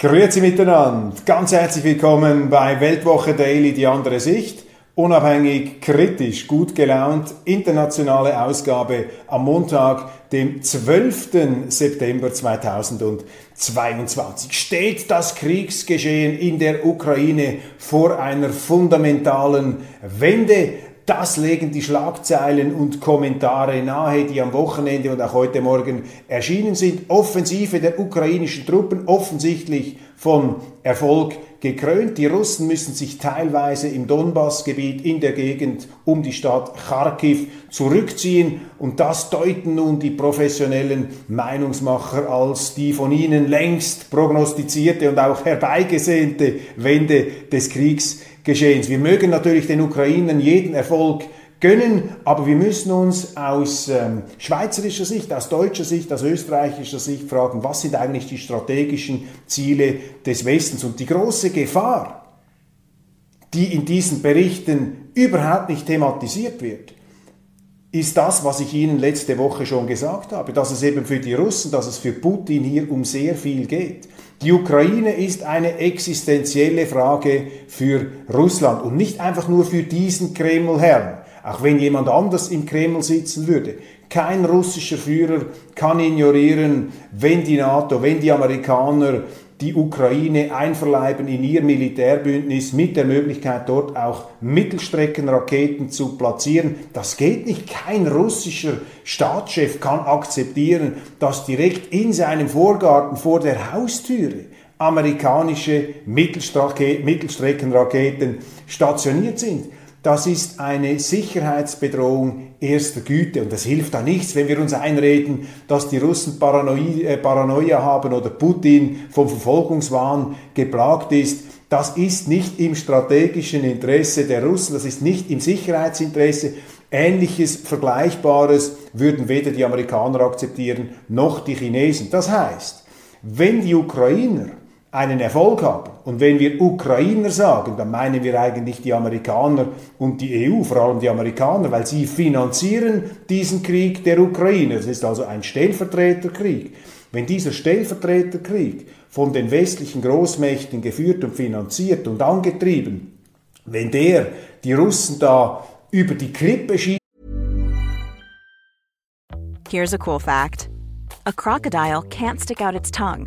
Grüezi miteinander, ganz herzlich willkommen bei Weltwoche Daily, die andere Sicht. Unabhängig, kritisch, gut gelaunt, internationale Ausgabe am Montag, dem 12. September 2022. Steht das Kriegsgeschehen in der Ukraine vor einer fundamentalen Wende? Das legen die Schlagzeilen und Kommentare nahe, die am Wochenende und auch heute Morgen erschienen sind. Offensive der ukrainischen Truppen offensichtlich von Erfolg gekrönt. Die Russen müssen sich teilweise im Donbassgebiet in der Gegend um die Stadt Kharkiv zurückziehen und das deuten nun die professionellen Meinungsmacher als die von ihnen längst prognostizierte und auch herbeigesehnte Wende des Kriegs Geschehens. Wir mögen natürlich den Ukrainern jeden Erfolg gönnen, aber wir müssen uns aus ähm, schweizerischer Sicht, aus deutscher Sicht, aus österreichischer Sicht fragen, was sind eigentlich die strategischen Ziele des Westens und die große Gefahr, die in diesen Berichten überhaupt nicht thematisiert wird, ist das, was ich Ihnen letzte Woche schon gesagt habe, dass es eben für die Russen, dass es für Putin hier um sehr viel geht. Die Ukraine ist eine existenzielle Frage für Russland und nicht einfach nur für diesen Kremlherrn, auch wenn jemand anders im Kreml sitzen würde. Kein russischer Führer kann ignorieren, wenn die NATO, wenn die Amerikaner die Ukraine einverleiben in ihr Militärbündnis mit der Möglichkeit, dort auch Mittelstreckenraketen zu platzieren. Das geht nicht. Kein russischer Staatschef kann akzeptieren, dass direkt in seinem Vorgarten vor der Haustüre amerikanische Mittelstreckenraketen stationiert sind. Das ist eine Sicherheitsbedrohung erster Güte. Und das hilft da nichts, wenn wir uns einreden, dass die Russen Paranoia, äh, Paranoia haben oder Putin vom Verfolgungswahn geplagt ist. Das ist nicht im strategischen Interesse der Russen, das ist nicht im Sicherheitsinteresse. Ähnliches, Vergleichbares würden weder die Amerikaner akzeptieren noch die Chinesen. Das heißt, wenn die Ukrainer einen Erfolg haben. Und wenn wir Ukrainer sagen, dann meinen wir eigentlich die Amerikaner und die EU, vor allem die Amerikaner, weil sie finanzieren diesen Krieg der Ukraine. Das ist also ein Stellvertreterkrieg. Wenn dieser Stellvertreterkrieg von den westlichen Großmächten geführt und finanziert und angetrieben, wenn der die Russen da über die Klippe schiebt. Here's a cool fact. A crocodile can't stick out its tongue.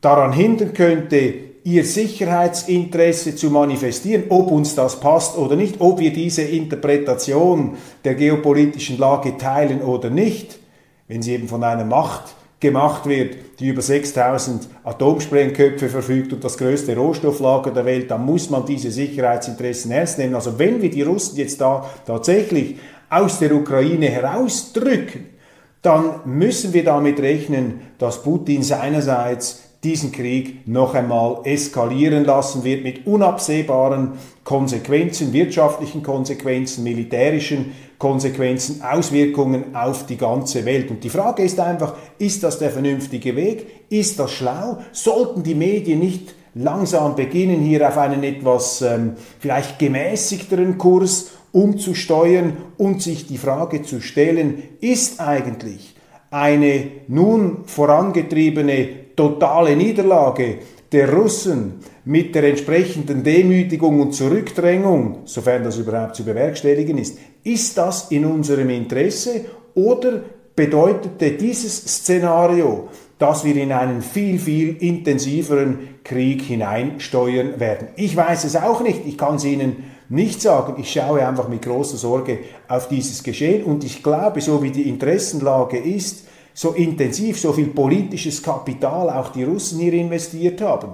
Daran hindern könnte, ihr Sicherheitsinteresse zu manifestieren, ob uns das passt oder nicht, ob wir diese Interpretation der geopolitischen Lage teilen oder nicht, wenn sie eben von einer Macht gemacht wird, die über 6000 Atomsprengköpfe verfügt und das größte Rohstofflager der Welt, dann muss man diese Sicherheitsinteressen ernst nehmen. Also wenn wir die Russen jetzt da tatsächlich aus der Ukraine herausdrücken, dann müssen wir damit rechnen, dass Putin seinerseits diesen Krieg noch einmal eskalieren lassen wird mit unabsehbaren Konsequenzen, wirtschaftlichen Konsequenzen, militärischen Konsequenzen, Auswirkungen auf die ganze Welt. Und die Frage ist einfach, ist das der vernünftige Weg? Ist das schlau? Sollten die Medien nicht langsam beginnen, hier auf einen etwas ähm, vielleicht gemäßigteren Kurs umzusteuern und sich die Frage zu stellen, ist eigentlich eine nun vorangetriebene totale Niederlage der Russen mit der entsprechenden Demütigung und Zurückdrängung, sofern das überhaupt zu bewerkstelligen ist, ist das in unserem Interesse oder bedeutete dieses Szenario, dass wir in einen viel, viel intensiveren Krieg hineinsteuern werden? Ich weiß es auch nicht, ich kann es Ihnen nicht sagen. Ich schaue einfach mit großer Sorge auf dieses Geschehen und ich glaube, so wie die Interessenlage ist, so intensiv, so viel politisches Kapital auch die Russen hier investiert haben,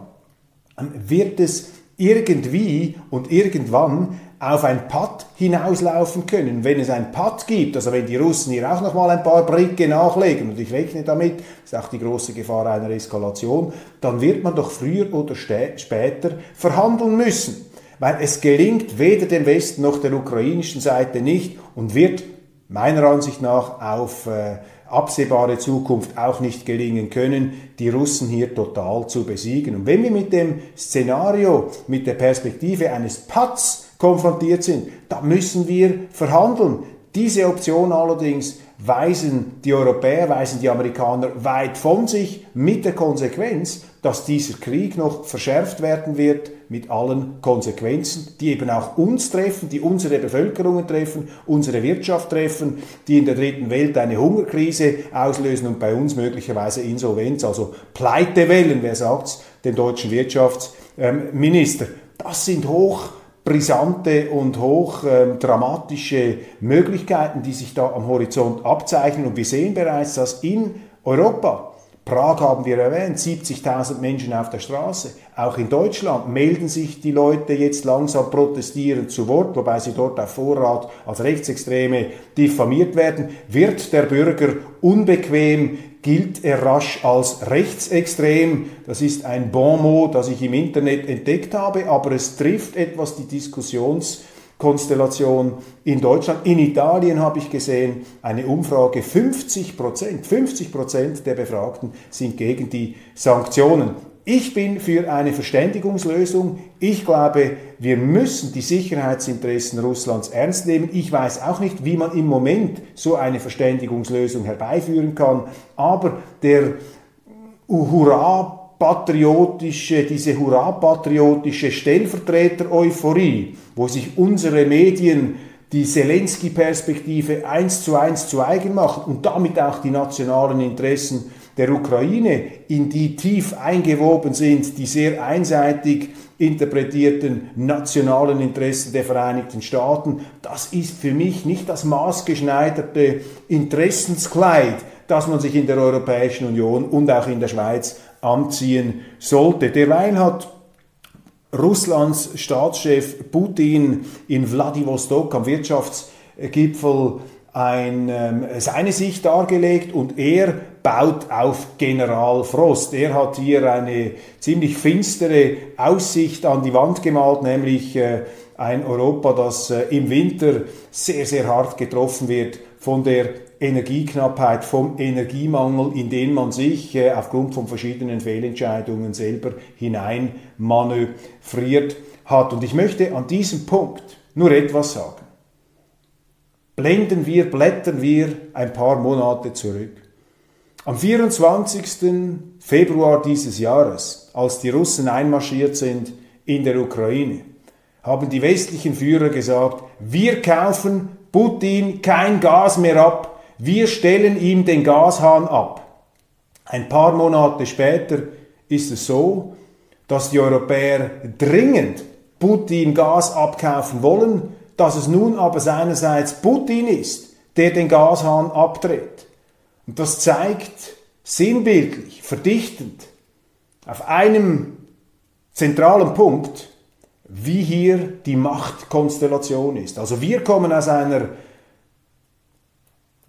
wird es irgendwie und irgendwann auf ein Patt hinauslaufen können. Wenn es ein Patt gibt, also wenn die Russen hier auch nochmal ein paar Bricke nachlegen, und ich rechne damit, ist auch die große Gefahr einer Eskalation, dann wird man doch früher oder später verhandeln müssen. Weil es gelingt weder dem Westen noch der ukrainischen Seite nicht und wird meiner Ansicht nach auf äh, absehbare Zukunft auch nicht gelingen können, die Russen hier total zu besiegen. Und wenn wir mit dem Szenario, mit der Perspektive eines Patz konfrontiert sind, dann müssen wir verhandeln. Diese Option allerdings weisen die Europäer, weisen die Amerikaner weit von sich mit der Konsequenz, dass dieser Krieg noch verschärft werden wird mit allen Konsequenzen, die eben auch uns treffen, die unsere Bevölkerungen treffen, unsere Wirtschaft treffen, die in der dritten Welt eine Hungerkrise auslösen und bei uns möglicherweise Insolvenz, also Pleitewellen, wer sagt's, dem deutschen Wirtschaftsminister. Das sind hoch brisante und hoch ähm, dramatische Möglichkeiten, die sich da am Horizont abzeichnen. Und wir sehen bereits, dass in Europa, Prag haben wir erwähnt, 70.000 Menschen auf der Straße. Auch in Deutschland melden sich die Leute jetzt langsam protestierend zu Wort, wobei sie dort auf Vorrat als Rechtsextreme diffamiert werden. Wird der Bürger unbequem gilt er rasch als rechtsextrem. Das ist ein Bon mot, das ich im Internet entdeckt habe, aber es trifft etwas die Diskussionskonstellation in Deutschland. In Italien habe ich gesehen, eine Umfrage, 50 Prozent, 50 Prozent der Befragten sind gegen die Sanktionen. Ich bin für eine Verständigungslösung. Ich glaube, wir müssen die Sicherheitsinteressen Russlands ernst nehmen. Ich weiß auch nicht, wie man im Moment so eine Verständigungslösung herbeiführen kann. Aber der Hurra-patriotische, diese Hurra-patriotische Stellvertreter-Euphorie, wo sich unsere Medien die Zelensky-Perspektive eins zu eins zu eigen machen und damit auch die nationalen Interessen der Ukraine, in die tief eingewoben sind, die sehr einseitig interpretierten nationalen Interessen der Vereinigten Staaten, das ist für mich nicht das maßgeschneiderte Interessenskleid, das man sich in der Europäischen Union und auch in der Schweiz anziehen sollte. Derweil hat Russlands Staatschef Putin in Vladivostok am Wirtschaftsgipfel ein, ähm, seine Sicht dargelegt und er baut auf General Frost. Er hat hier eine ziemlich finstere Aussicht an die Wand gemalt, nämlich äh, ein Europa, das äh, im Winter sehr, sehr hart getroffen wird von der Energieknappheit, vom Energiemangel, in den man sich äh, aufgrund von verschiedenen Fehlentscheidungen selber hineinmanövriert hat. Und ich möchte an diesem Punkt nur etwas sagen blenden wir, blättern wir ein paar Monate zurück. Am 24. Februar dieses Jahres, als die Russen einmarschiert sind in der Ukraine, haben die westlichen Führer gesagt, wir kaufen Putin kein Gas mehr ab, wir stellen ihm den Gashahn ab. Ein paar Monate später ist es so, dass die Europäer dringend Putin Gas abkaufen wollen, dass es nun aber seinerseits Putin ist, der den Gashahn abdreht. Und das zeigt sinnbildlich, verdichtend, auf einem zentralen Punkt, wie hier die Machtkonstellation ist. Also wir kommen aus einer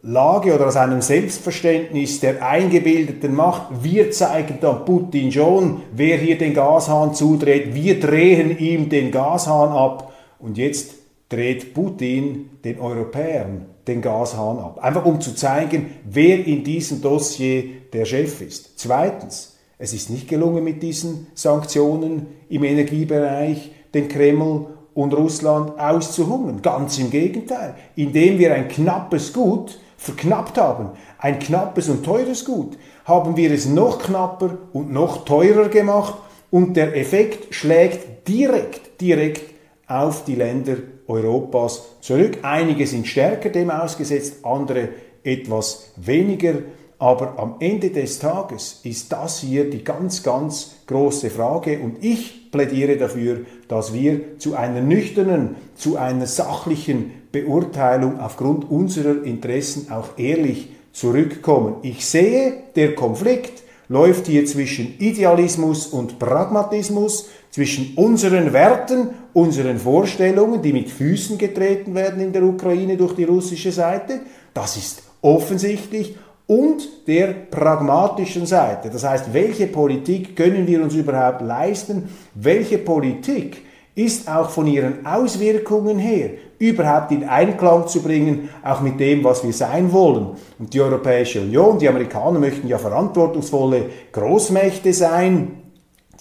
Lage oder aus einem Selbstverständnis der eingebildeten Macht. Wir zeigen dann Putin schon, wer hier den Gashahn zudreht. Wir drehen ihm den Gashahn ab. Und jetzt dreht Putin den Europäern den Gashahn ab. Einfach um zu zeigen, wer in diesem Dossier der Chef ist. Zweitens, es ist nicht gelungen mit diesen Sanktionen im Energiebereich, den Kreml und Russland auszuhungern. Ganz im Gegenteil. Indem wir ein knappes Gut verknappt haben, ein knappes und teures Gut, haben wir es noch knapper und noch teurer gemacht und der Effekt schlägt direkt, direkt auf die Länder Europas zurück. Einige sind stärker dem ausgesetzt, andere etwas weniger. Aber am Ende des Tages ist das hier die ganz, ganz große Frage und ich plädiere dafür, dass wir zu einer nüchternen, zu einer sachlichen Beurteilung aufgrund unserer Interessen auch ehrlich zurückkommen. Ich sehe, der Konflikt läuft hier zwischen Idealismus und Pragmatismus, zwischen unseren Werten, unseren Vorstellungen, die mit Füßen getreten werden in der Ukraine durch die russische Seite, das ist offensichtlich, und der pragmatischen Seite. Das heißt, welche Politik können wir uns überhaupt leisten? Welche Politik ist auch von ihren Auswirkungen her überhaupt in Einklang zu bringen, auch mit dem, was wir sein wollen. Und die Europäische Union, die Amerikaner möchten ja verantwortungsvolle Großmächte sein,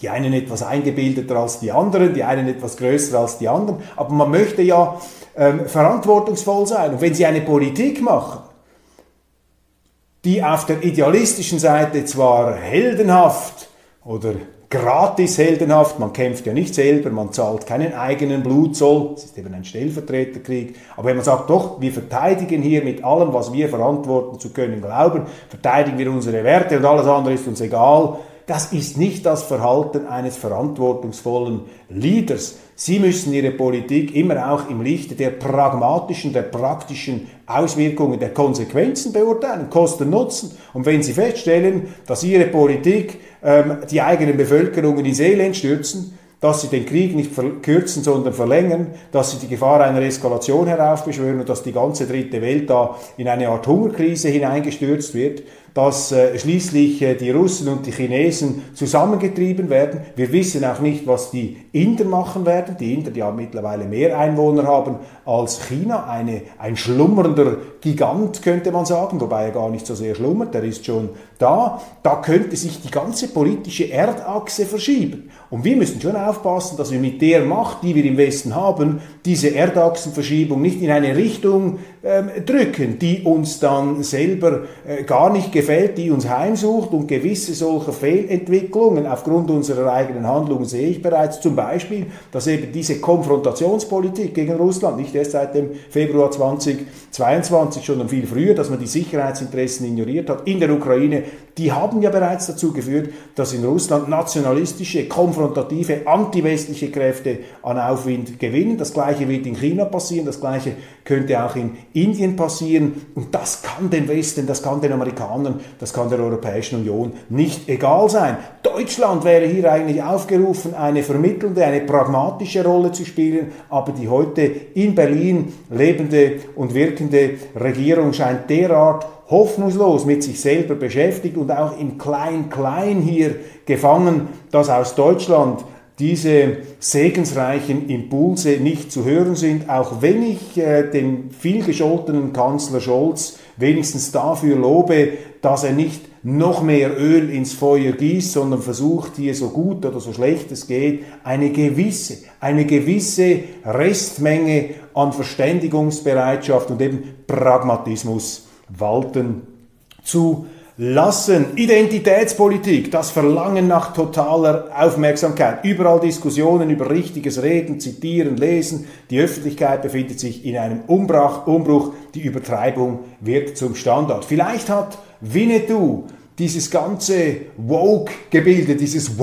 die einen etwas eingebildeter als die anderen, die einen etwas größer als die anderen, aber man möchte ja ähm, verantwortungsvoll sein. Und wenn sie eine Politik machen, die auf der idealistischen Seite zwar heldenhaft oder gratis heldenhaft, man kämpft ja nicht selber, man zahlt keinen eigenen Blutzoll, es ist eben ein Stellvertreterkrieg, aber wenn man sagt, doch, wir verteidigen hier mit allem, was wir verantworten zu können, glauben, verteidigen wir unsere Werte und alles andere ist uns egal, das ist nicht das Verhalten eines verantwortungsvollen Leaders. Sie müssen Ihre Politik immer auch im Lichte der pragmatischen, der praktischen Auswirkungen, der Konsequenzen beurteilen, Kosten, Nutzen. Und wenn Sie feststellen, dass Ihre Politik ähm, die eigenen Bevölkerungen ins Elend stürzen, dass sie den Krieg nicht verkürzen, sondern verlängern, dass sie die Gefahr einer Eskalation heraufbeschwören und dass die ganze dritte Welt da in eine Art Hungerkrise hineingestürzt wird, dass äh, schließlich äh, die Russen und die Chinesen zusammengetrieben werden. Wir wissen auch nicht, was die Inder machen werden. Die Inder, die ja mittlerweile mehr Einwohner haben als China. Eine, ein schlummernder Gigant, könnte man sagen, wobei er gar nicht so sehr schlummert, der ist schon da. Da könnte sich die ganze politische Erdachse verschieben. Und wir müssen schon aufpassen, dass wir mit der Macht, die wir im Westen haben, diese Erdachsenverschiebung nicht in eine Richtung ähm, drücken, die uns dann selber äh, gar nicht gefällt, die uns heimsucht und gewisse solcher Fehlentwicklungen aufgrund unserer eigenen Handlungen sehe ich bereits zum Beispiel, dass eben diese Konfrontationspolitik gegen Russland, nicht erst seit dem Februar 2022, schon viel früher, dass man die Sicherheitsinteressen ignoriert hat in der Ukraine, die haben ja bereits dazu geführt, dass in Russland nationalistische, konfrontative, antiwestliche Kräfte an Aufwind gewinnen. Das gleiche wird in China passieren, das gleiche könnte auch in Indien passieren. Und das kann den Westen, das kann den Amerikanern, das kann der Europäischen Union nicht egal sein. Deutschland wäre hier eigentlich aufgerufen, eine vermittelnde, eine pragmatische Rolle zu spielen, aber die heute in Berlin lebende und wirkende Regierung scheint derart hoffnungslos mit sich selber beschäftigt und auch im Klein-Klein hier gefangen, dass aus Deutschland diese segensreichen Impulse nicht zu hören sind, auch wenn ich äh, den vielgescholtenen Kanzler Scholz wenigstens dafür lobe, dass er nicht noch mehr Öl ins Feuer gießt, sondern versucht hier so gut oder so schlecht es geht, eine gewisse, eine gewisse Restmenge an Verständigungsbereitschaft und eben Pragmatismus walten zu lassen. Identitätspolitik, das Verlangen nach totaler Aufmerksamkeit. Überall Diskussionen über richtiges Reden, Zitieren, Lesen. Die Öffentlichkeit befindet sich in einem Umbruch. Umbruch. Die Übertreibung wird zum Standard. Vielleicht hat Winnetou dieses ganze Woke-Gebilde, dieses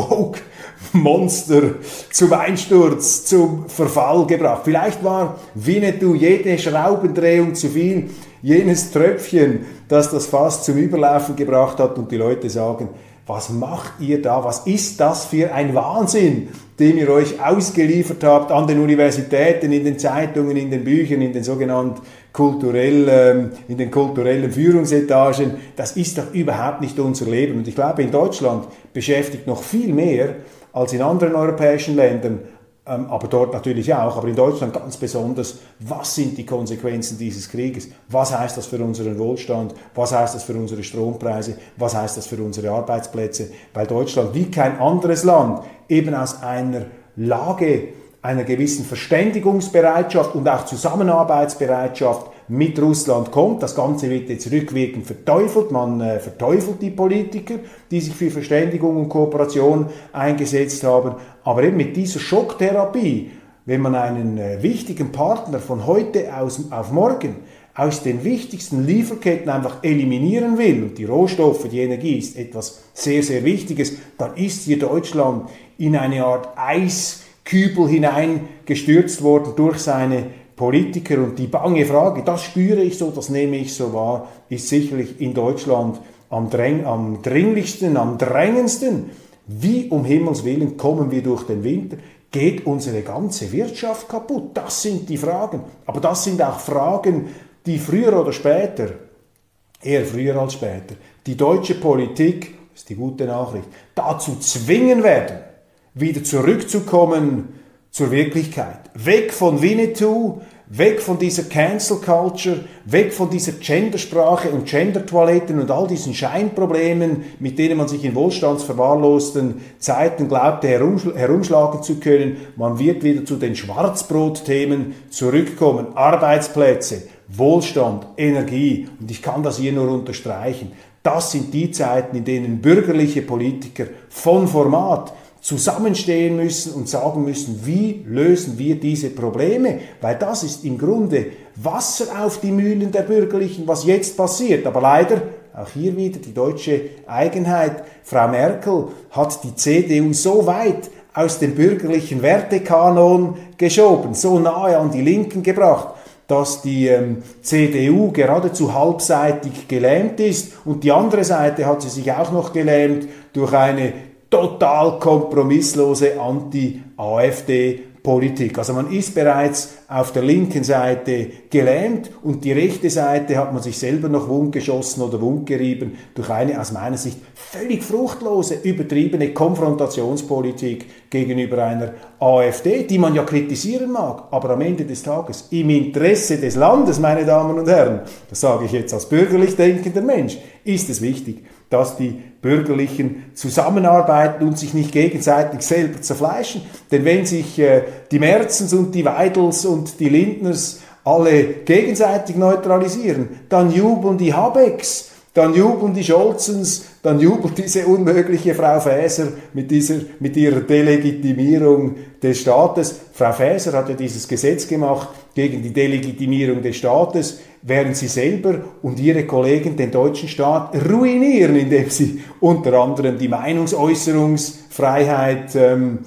Woke-Monster zum Einsturz, zum Verfall gebracht. Vielleicht war Winnetou jede Schraubendrehung zu viel jenes Tröpfchen, das das Fass zum Überlaufen gebracht hat und die Leute sagen, was macht ihr da? Was ist das für ein Wahnsinn, den ihr euch ausgeliefert habt an den Universitäten, in den Zeitungen, in den Büchern, in den sogenannten kulturellen, in den kulturellen Führungsetagen. Das ist doch überhaupt nicht unser Leben. Und ich glaube, in Deutschland beschäftigt noch viel mehr als in anderen europäischen Ländern ähm, aber dort natürlich auch, aber in Deutschland ganz besonders, was sind die Konsequenzen dieses Krieges? Was heißt das für unseren Wohlstand? Was heißt das für unsere Strompreise? Was heißt das für unsere Arbeitsplätze? Weil Deutschland wie kein anderes Land eben aus einer Lage einer gewissen Verständigungsbereitschaft und auch Zusammenarbeitsbereitschaft mit Russland kommt. Das Ganze wird jetzt rückwirkend verteufelt. Man äh, verteufelt die Politiker, die sich für Verständigung und Kooperation eingesetzt haben. Aber eben mit dieser Schocktherapie, wenn man einen äh, wichtigen Partner von heute aus, auf morgen aus den wichtigsten Lieferketten einfach eliminieren will, und die Rohstoffe, die Energie ist etwas sehr, sehr Wichtiges, dann ist hier Deutschland in eine Art Eiskübel hineingestürzt worden durch seine Politiker. Und die bange Frage, das spüre ich so, das nehme ich so wahr, ist sicherlich in Deutschland am, dräng, am dringlichsten, am drängendsten. Wie um Himmels willen kommen wir durch den Winter? Geht unsere ganze Wirtschaft kaputt? Das sind die Fragen. Aber das sind auch Fragen, die früher oder später, eher früher als später, die deutsche Politik, das ist die gute Nachricht, dazu zwingen werden, wieder zurückzukommen zur Wirklichkeit. Weg von Winnetou, weg von dieser Cancel Culture, weg von dieser Gendersprache und Gendertoiletten und all diesen Scheinproblemen, mit denen man sich in wohlstandsverwahrlosten Zeiten glaubte herumschlagen zu können. Man wird wieder zu den Schwarzbrotthemen zurückkommen. Arbeitsplätze, Wohlstand, Energie. Und ich kann das hier nur unterstreichen. Das sind die Zeiten, in denen bürgerliche Politiker von Format zusammenstehen müssen und sagen müssen, wie lösen wir diese Probleme, weil das ist im Grunde Wasser auf die Mühlen der Bürgerlichen, was jetzt passiert. Aber leider, auch hier wieder die deutsche Eigenheit, Frau Merkel hat die CDU so weit aus dem bürgerlichen Wertekanon geschoben, so nahe an die Linken gebracht, dass die ähm, CDU geradezu halbseitig gelähmt ist und die andere Seite hat sie sich auch noch gelähmt durch eine total kompromisslose Anti-AfD Politik. Also man ist bereits auf der linken Seite gelähmt und die rechte Seite hat man sich selber noch wundgeschossen oder wundgerieben durch eine aus meiner Sicht völlig fruchtlose, übertriebene Konfrontationspolitik gegenüber einer AfD, die man ja kritisieren mag, aber am Ende des Tages im Interesse des Landes, meine Damen und Herren, das sage ich jetzt als bürgerlich denkender Mensch, ist es wichtig, dass die Bürgerlichen zusammenarbeiten und sich nicht gegenseitig selber zerfleischen. Denn wenn sich äh, die Merzens und die Weidels und die Lindners alle gegenseitig neutralisieren, dann jubeln die Habecks, dann jubeln die Scholzens, dann jubelt diese unmögliche Frau Faeser mit, dieser, mit ihrer Delegitimierung des Staates. Frau Faeser hat ja dieses Gesetz gemacht gegen die Delegitimierung des Staates, während sie selber und ihre Kollegen den deutschen Staat ruinieren, indem sie unter anderem die Meinungsäußerungsfreiheit ähm,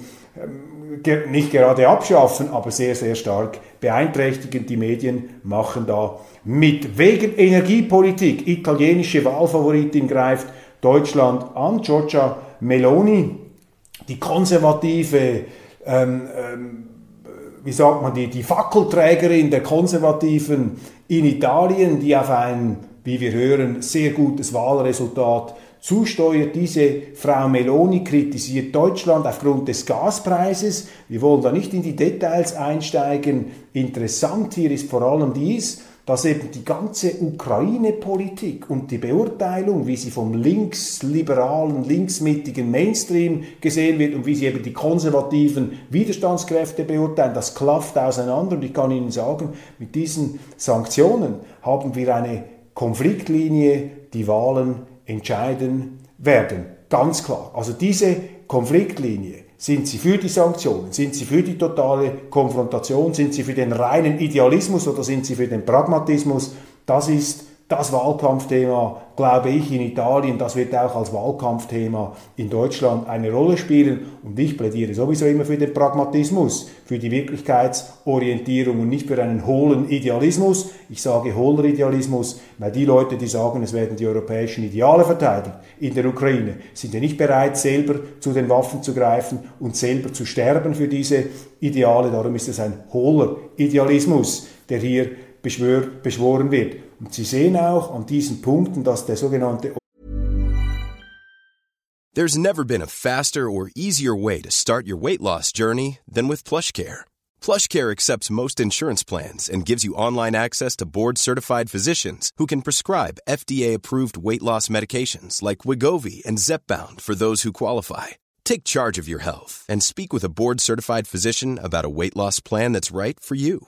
nicht gerade abschaffen, aber sehr, sehr stark beeinträchtigen. Die Medien machen da mit. Wegen Energiepolitik, italienische Wahlfavoritin greift Deutschland an. Giorgia Meloni, die konservative, ähm, ähm, wie sagt man, die, die Fackelträgerin der Konservativen in Italien, die auf ein, wie wir hören, sehr gutes Wahlresultat zusteuert. Diese Frau Meloni kritisiert Deutschland aufgrund des Gaspreises. Wir wollen da nicht in die Details einsteigen. Interessant hier ist vor allem dies, dass eben die ganze Ukraine-Politik und die Beurteilung, wie sie vom linksliberalen, linksmittigen Mainstream gesehen wird und wie sie eben die konservativen Widerstandskräfte beurteilen, das klafft auseinander. Und ich kann Ihnen sagen, mit diesen Sanktionen haben wir eine Konfliktlinie, die Wahlen entscheiden werden. Ganz klar. Also diese Konfliktlinie, sind Sie für die Sanktionen? Sind Sie für die totale Konfrontation? Sind Sie für den reinen Idealismus oder sind Sie für den Pragmatismus? Das ist das Wahlkampfthema, glaube ich, in Italien, das wird auch als Wahlkampfthema in Deutschland eine Rolle spielen. Und ich plädiere sowieso immer für den Pragmatismus, für die Wirklichkeitsorientierung und nicht für einen hohlen Idealismus. Ich sage hohler Idealismus, weil die Leute, die sagen, es werden die europäischen Ideale verteidigt in der Ukraine, sind ja nicht bereit, selber zu den Waffen zu greifen und selber zu sterben für diese Ideale. Darum ist es ein hohler Idealismus, der hier beschworen wird. Und Sie sehen auch an diesen Punkten, dass der sogenannte There's never been a faster or easier way to start your weight loss journey than with PlushCare. PlushCare accepts most insurance plans and gives you online access to board-certified physicians who can prescribe FDA-approved weight loss medications like Wigovi and Zepbound for those who qualify. Take charge of your health and speak with a board-certified physician about a weight loss plan that's right for you.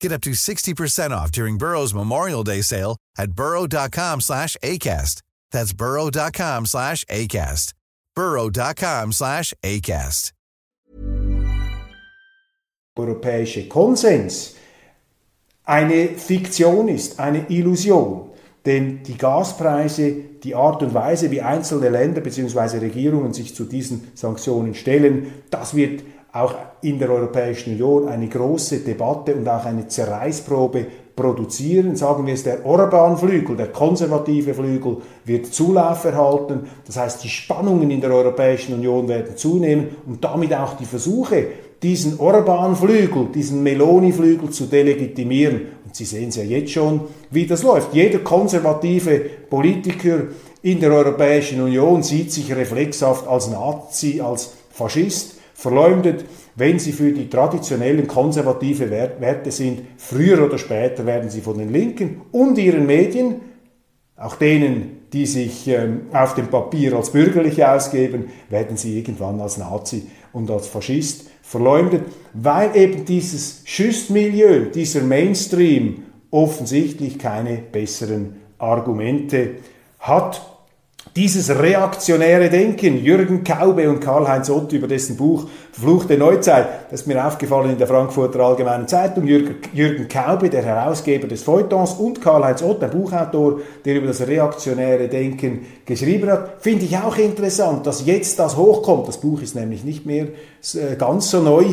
Get up to 60% off during Burrow's Memorial Day sale at burrow.com slash ACAST. That's burrow.com slash ACAST. burrow.com slash ACAST. Europäische Konsens eine Fiktion ist, eine Illusion. Denn die Gaspreise, die Art und Weise, wie einzelne Länder bzw. Regierungen sich zu diesen Sanktionen stellen, das wird auch in der Europäischen Union eine große Debatte und auch eine Zerreißprobe produzieren. Sagen wir es, der Orban-Flügel, der konservative Flügel wird Zulauf erhalten. Das heißt, die Spannungen in der Europäischen Union werden zunehmen und damit auch die Versuche, diesen Orban-Flügel, diesen Meloni-Flügel zu delegitimieren. Und Sie sehen es ja jetzt schon, wie das läuft. Jeder konservative Politiker in der Europäischen Union sieht sich reflexhaft als Nazi, als Faschist verleumdet, wenn sie für die traditionellen konservative Werte sind. Früher oder später werden sie von den Linken und ihren Medien, auch denen, die sich ähm, auf dem Papier als bürgerlich ausgeben, werden sie irgendwann als Nazi und als Faschist verleumdet, weil eben dieses Schüssmilieu, dieser Mainstream offensichtlich keine besseren Argumente hat dieses reaktionäre Denken, Jürgen Kaube und Karl-Heinz Ott über dessen Buch Fluchte Neuzeit, das ist mir aufgefallen in der Frankfurter Allgemeinen Zeitung, Jürgen, Kaube, der Herausgeber des Feuilletons und Karl-Heinz Ott, der Buchautor, der über das reaktionäre Denken geschrieben hat, finde ich auch interessant, dass jetzt das hochkommt. Das Buch ist nämlich nicht mehr äh, ganz so neu,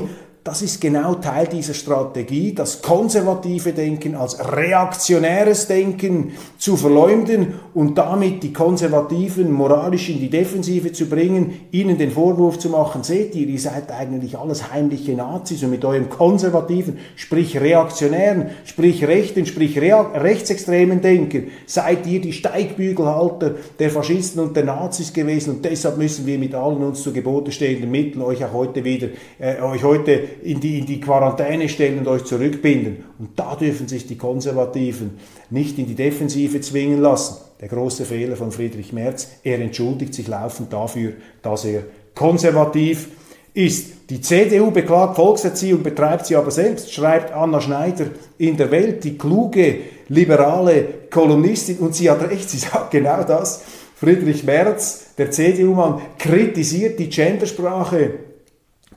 das ist genau Teil dieser Strategie, das konservative Denken als reaktionäres Denken zu verleumden und damit die Konservativen moralisch in die Defensive zu bringen, ihnen den Vorwurf zu machen, seht ihr, ihr seid eigentlich alles heimliche Nazis und mit eurem konservativen, sprich reaktionären, sprich rechten, sprich rechtsextremen Denken seid ihr die Steigbügelhalter der Faschisten und der Nazis gewesen und deshalb müssen wir mit allen uns zu Gebote stehenden Mitteln euch auch heute wieder, äh, euch heute in die, in die Quarantäne stellen und euch zurückbinden. Und da dürfen sich die Konservativen nicht in die Defensive zwingen lassen. Der große Fehler von Friedrich Merz, er entschuldigt sich laufend dafür, dass er konservativ ist. Die CDU beklagt Volkserziehung, betreibt sie aber selbst, schreibt Anna Schneider in der Welt, die kluge, liberale Kolumnistin, und sie hat recht, sie sagt genau das. Friedrich Merz, der CDU-Mann, kritisiert die Gendersprache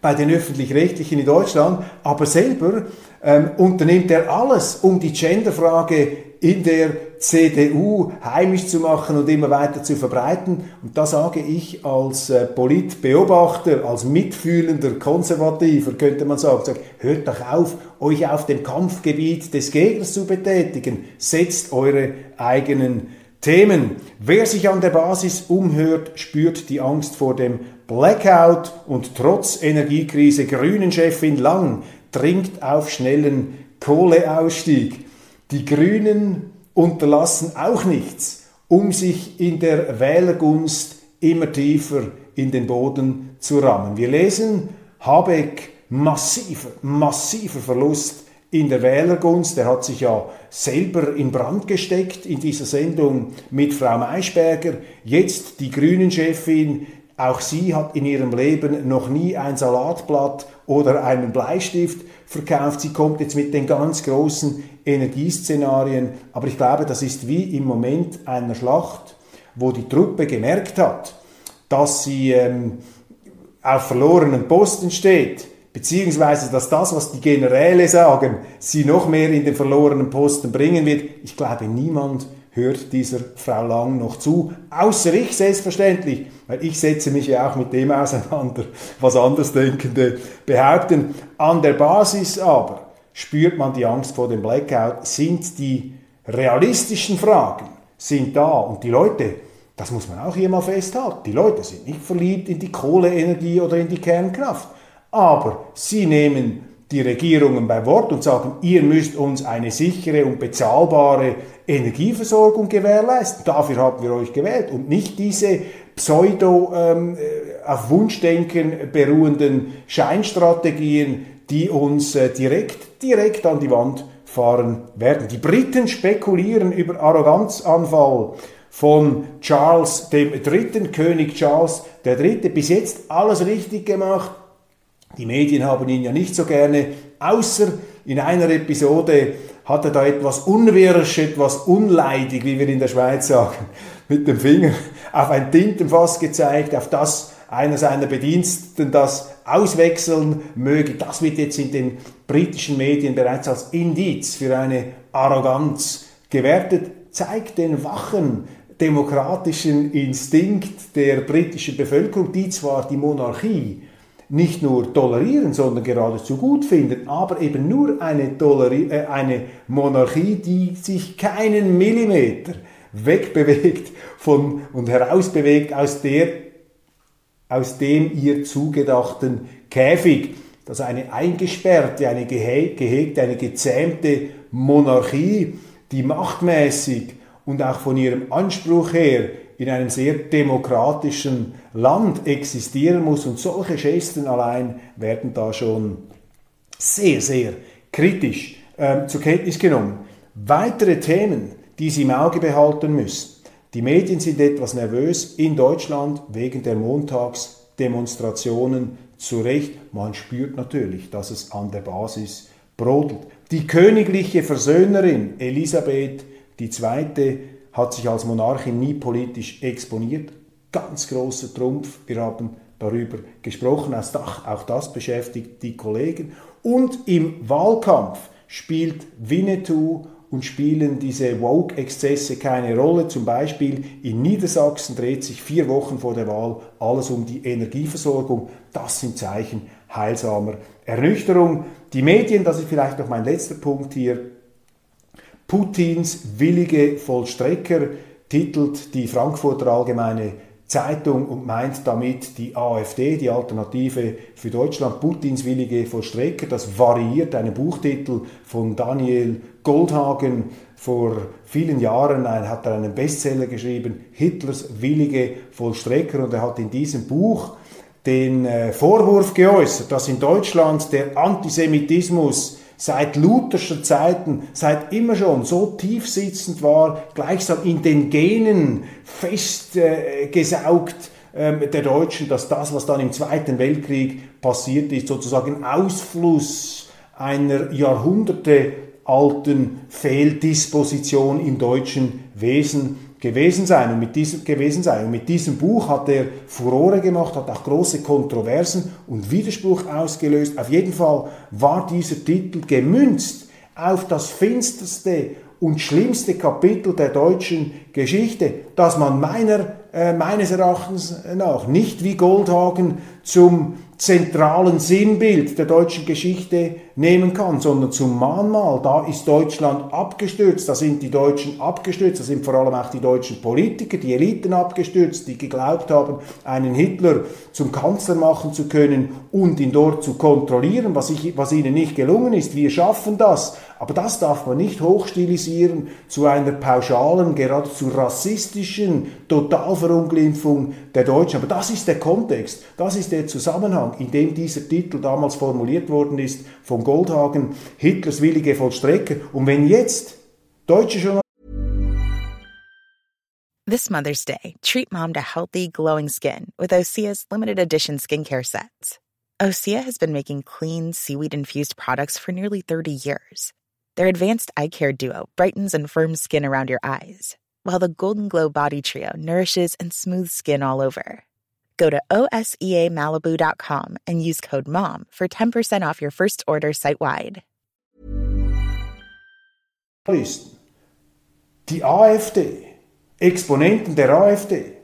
bei den öffentlich-rechtlichen in Deutschland, aber selber ähm, unternimmt er alles, um die Genderfrage in der CDU heimisch zu machen und immer weiter zu verbreiten. Und da sage ich als äh, Politbeobachter, als mitfühlender Konservativer, könnte man sagen, sag, hört doch auf, euch auf dem Kampfgebiet des Gegners zu betätigen. Setzt eure eigenen Themen. Wer sich an der Basis umhört, spürt die Angst vor dem Blackout und trotz Energiekrise Grünen-Chefin Lang dringt auf schnellen Kohleausstieg. Die Grünen unterlassen auch nichts, um sich in der Wählergunst immer tiefer in den Boden zu rammen. Wir lesen Habeck massiver, massiver Verlust in der Wählergunst. Er hat sich ja selber in Brand gesteckt in dieser Sendung mit Frau Maischberger. Jetzt die Grünen-Chefin, auch sie hat in ihrem Leben noch nie ein Salatblatt oder einen Bleistift verkauft. Sie kommt jetzt mit den ganz großen Energieszenarien. Aber ich glaube, das ist wie im Moment einer Schlacht, wo die Truppe gemerkt hat, dass sie ähm, auf verlorenen Posten steht, beziehungsweise dass das, was die Generäle sagen, sie noch mehr in den verlorenen Posten bringen wird. Ich glaube, niemand hört dieser Frau Lang noch zu, außer ich selbstverständlich, weil ich setze mich ja auch mit dem auseinander, was Andersdenkende behaupten. An der Basis aber spürt man die Angst vor dem Blackout, sind die realistischen Fragen, sind da. Und die Leute, das muss man auch hier mal festhalten, die Leute sind nicht verliebt in die Kohleenergie oder in die Kernkraft, aber sie nehmen die Regierungen bei Wort und sagen, ihr müsst uns eine sichere und bezahlbare Energieversorgung gewährleisten. Dafür haben wir euch gewählt und nicht diese pseudo ähm, äh, auf Wunschdenken beruhenden Scheinstrategien, die uns äh, direkt, direkt an die Wand fahren werden. Die Briten spekulieren über Arroganzanfall von Charles dem dritten König Charles der Dritte. Bis jetzt alles richtig gemacht. Die Medien haben ihn ja nicht so gerne, außer in einer Episode hat er da etwas unwirsch, etwas unleidig, wie wir in der Schweiz sagen, mit dem Finger auf ein Tintenfass gezeigt, auf das einer seiner Bediensteten das auswechseln möge. Das wird jetzt in den britischen Medien bereits als Indiz für eine Arroganz gewertet, zeigt den wachen demokratischen Instinkt der britischen Bevölkerung, die zwar die Monarchie nicht nur tolerieren, sondern geradezu gut finden, aber eben nur eine, Toleri äh, eine Monarchie, die sich keinen Millimeter wegbewegt von und herausbewegt aus der aus dem ihr zugedachten Käfig, dass eine eingesperrte, eine gehegte, eine gezähmte Monarchie, die machtmäßig und auch von ihrem Anspruch her in einem sehr demokratischen Land existieren muss. Und solche Gesten allein werden da schon sehr, sehr kritisch äh, zur Kenntnis genommen. Weitere Themen, die Sie im Auge behalten müssen. Die Medien sind etwas nervös in Deutschland wegen der Montagsdemonstrationen. Zu Recht, man spürt natürlich, dass es an der Basis brodelt. Die königliche Versöhnerin Elisabeth II hat sich als Monarchin nie politisch exponiert. Ganz großer Trumpf. Wir haben darüber gesprochen. Auch das beschäftigt die Kollegen. Und im Wahlkampf spielt Winnetou und spielen diese Woke-Exzesse keine Rolle. Zum Beispiel in Niedersachsen dreht sich vier Wochen vor der Wahl alles um die Energieversorgung. Das sind Zeichen heilsamer Ernüchterung. Die Medien, das ist vielleicht noch mein letzter Punkt hier, Putins willige Vollstrecker titelt die Frankfurter Allgemeine Zeitung und meint damit die AfD, die Alternative für Deutschland, Putins willige Vollstrecker. Das variiert einen Buchtitel von Daniel Goldhagen. Vor vielen Jahren hat er einen Bestseller geschrieben, Hitlers willige Vollstrecker. Und er hat in diesem Buch den äh, Vorwurf geäußert, dass in Deutschland der Antisemitismus seit lutherscher Zeiten, seit immer schon so tief sitzend war, gleichsam in den Genen festgesaugt äh, der Deutschen, dass das, was dann im Zweiten Weltkrieg passiert ist, sozusagen Ausfluss einer Jahrhunderte alten Fehldisposition im deutschen Wesen gewesen sein und mit diesem gewesen sein. Und mit diesem Buch hat er Furore gemacht, hat auch große Kontroversen und Widerspruch ausgelöst. Auf jeden Fall war dieser Titel gemünzt auf das finsterste und schlimmste Kapitel der deutschen Geschichte, das man meiner, äh, meines Erachtens nach nicht wie Goldhagen zum zentralen Sinnbild der deutschen Geschichte nehmen kann, sondern zum Mahnmal. Da ist Deutschland abgestürzt, da sind die Deutschen abgestürzt, da sind vor allem auch die deutschen Politiker, die Eliten abgestürzt, die geglaubt haben, einen Hitler zum Kanzler machen zu können und ihn dort zu kontrollieren, was, ich, was ihnen nicht gelungen ist. Wir schaffen das. Aber das darf man nicht hochstilisieren zu einer pauschalen, geradezu rassistischen Totalverunglimpfung der Deutschen. Aber das ist der Kontext, das ist der Zusammenhang, in dem dieser Titel damals formuliert worden ist von Goldhagen, Hitlers willige. Und wenn jetzt deutsche Journalisten This Mother's Day, treat mom to healthy, glowing skin with Osea's limited edition skincare sets. Osea has been making clean, seaweed infused products for nearly 30 years. Their advanced eye care duo brightens and firms skin around your eyes, while the Golden Glow Body Trio nourishes and smooths skin all over. Go to OSEAMalibu.com and use code MOM for 10% off your first order site wide. Die AfD, Exponenten der AfD,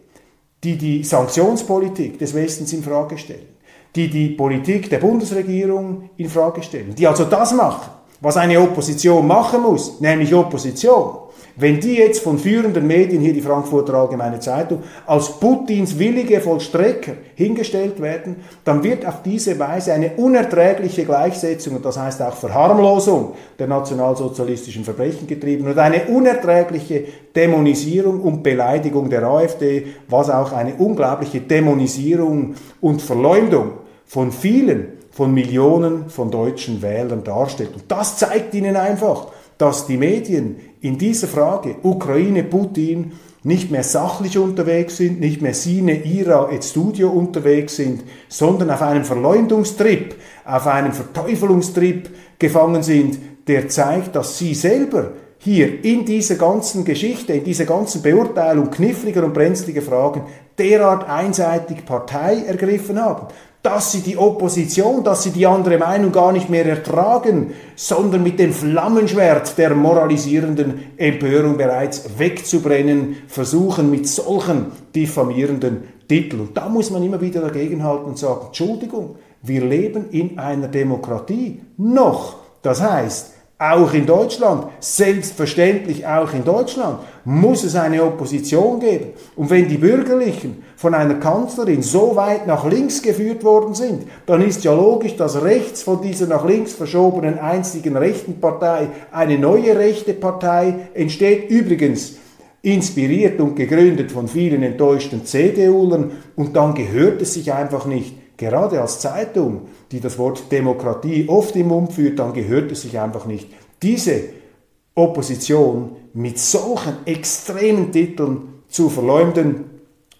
die die Sanktionspolitik des Westens in Frage stellen, die die Politik der Bundesregierung in Frage stellen, die also das machen, was eine Opposition machen muss, nämlich Opposition. Wenn die jetzt von führenden Medien, hier die Frankfurter Allgemeine Zeitung, als Putins willige Vollstrecker hingestellt werden, dann wird auf diese Weise eine unerträgliche Gleichsetzung, und das heißt auch Verharmlosung der nationalsozialistischen Verbrechen getrieben und eine unerträgliche Dämonisierung und Beleidigung der AfD, was auch eine unglaubliche Dämonisierung und Verleumdung von vielen von Millionen von deutschen Wählern darstellt. Und das zeigt ihnen einfach, dass die Medien in dieser Frage Ukraine, Putin nicht mehr sachlich unterwegs sind, nicht mehr Sine, Ira et Studio unterwegs sind, sondern auf einem Verleumdungstrip, auf einem Verteufelungstrip gefangen sind, der zeigt, dass sie selber hier in dieser ganzen Geschichte, in dieser ganzen Beurteilung kniffliger und brenzliger Fragen derart einseitig Partei ergriffen haben, dass sie die Opposition, dass sie die andere Meinung gar nicht mehr ertragen, sondern mit dem Flammenschwert der moralisierenden Empörung bereits wegzubrennen, versuchen mit solchen diffamierenden Titeln. Und da muss man immer wieder dagegenhalten und sagen, Entschuldigung, wir leben in einer Demokratie noch. Das heißt, auch in Deutschland, selbstverständlich auch in Deutschland, muss es eine Opposition geben. Und wenn die Bürgerlichen von einer Kanzlerin so weit nach links geführt worden sind, dann ist ja logisch, dass rechts von dieser nach links verschobenen einzigen rechten Partei eine neue rechte Partei entsteht. Übrigens, inspiriert und gegründet von vielen enttäuschten CDUlern und dann gehört es sich einfach nicht gerade als Zeitung, die das Wort Demokratie oft im Mund führt, dann gehört es sich einfach nicht. Diese Opposition mit solchen extremen Titeln zu verleumden,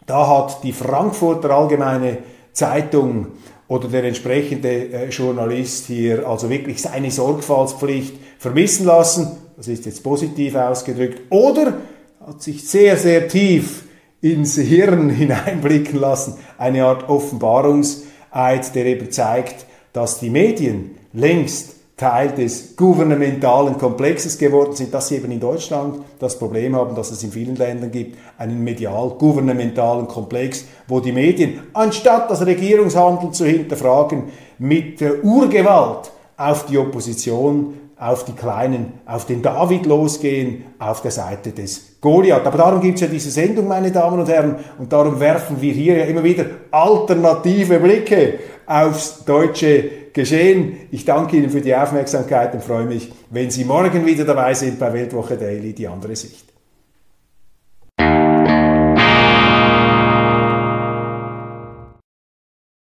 da hat die Frankfurter Allgemeine Zeitung oder der entsprechende äh, Journalist hier also wirklich seine Sorgfaltspflicht vermissen lassen. Das ist jetzt positiv ausgedrückt. Oder hat sich sehr, sehr tief ins Hirn hineinblicken lassen. Eine Art Offenbarungseid, der eben zeigt, dass die Medien längst Teil des gouvernementalen Komplexes geworden sind, dass sie eben in Deutschland das Problem haben, dass es in vielen Ländern gibt, einen medial-gouvernementalen Komplex, wo die Medien, anstatt das Regierungshandeln zu hinterfragen, mit Urgewalt auf die Opposition auf die Kleinen, auf den David losgehen, auf der Seite des Goliath. Aber darum gibt es ja diese Sendung, meine Damen und Herren, und darum werfen wir hier ja immer wieder alternative Blicke aufs deutsche Geschehen. Ich danke Ihnen für die Aufmerksamkeit und freue mich, wenn Sie morgen wieder dabei sind bei Weltwoche Daily, die andere Sicht.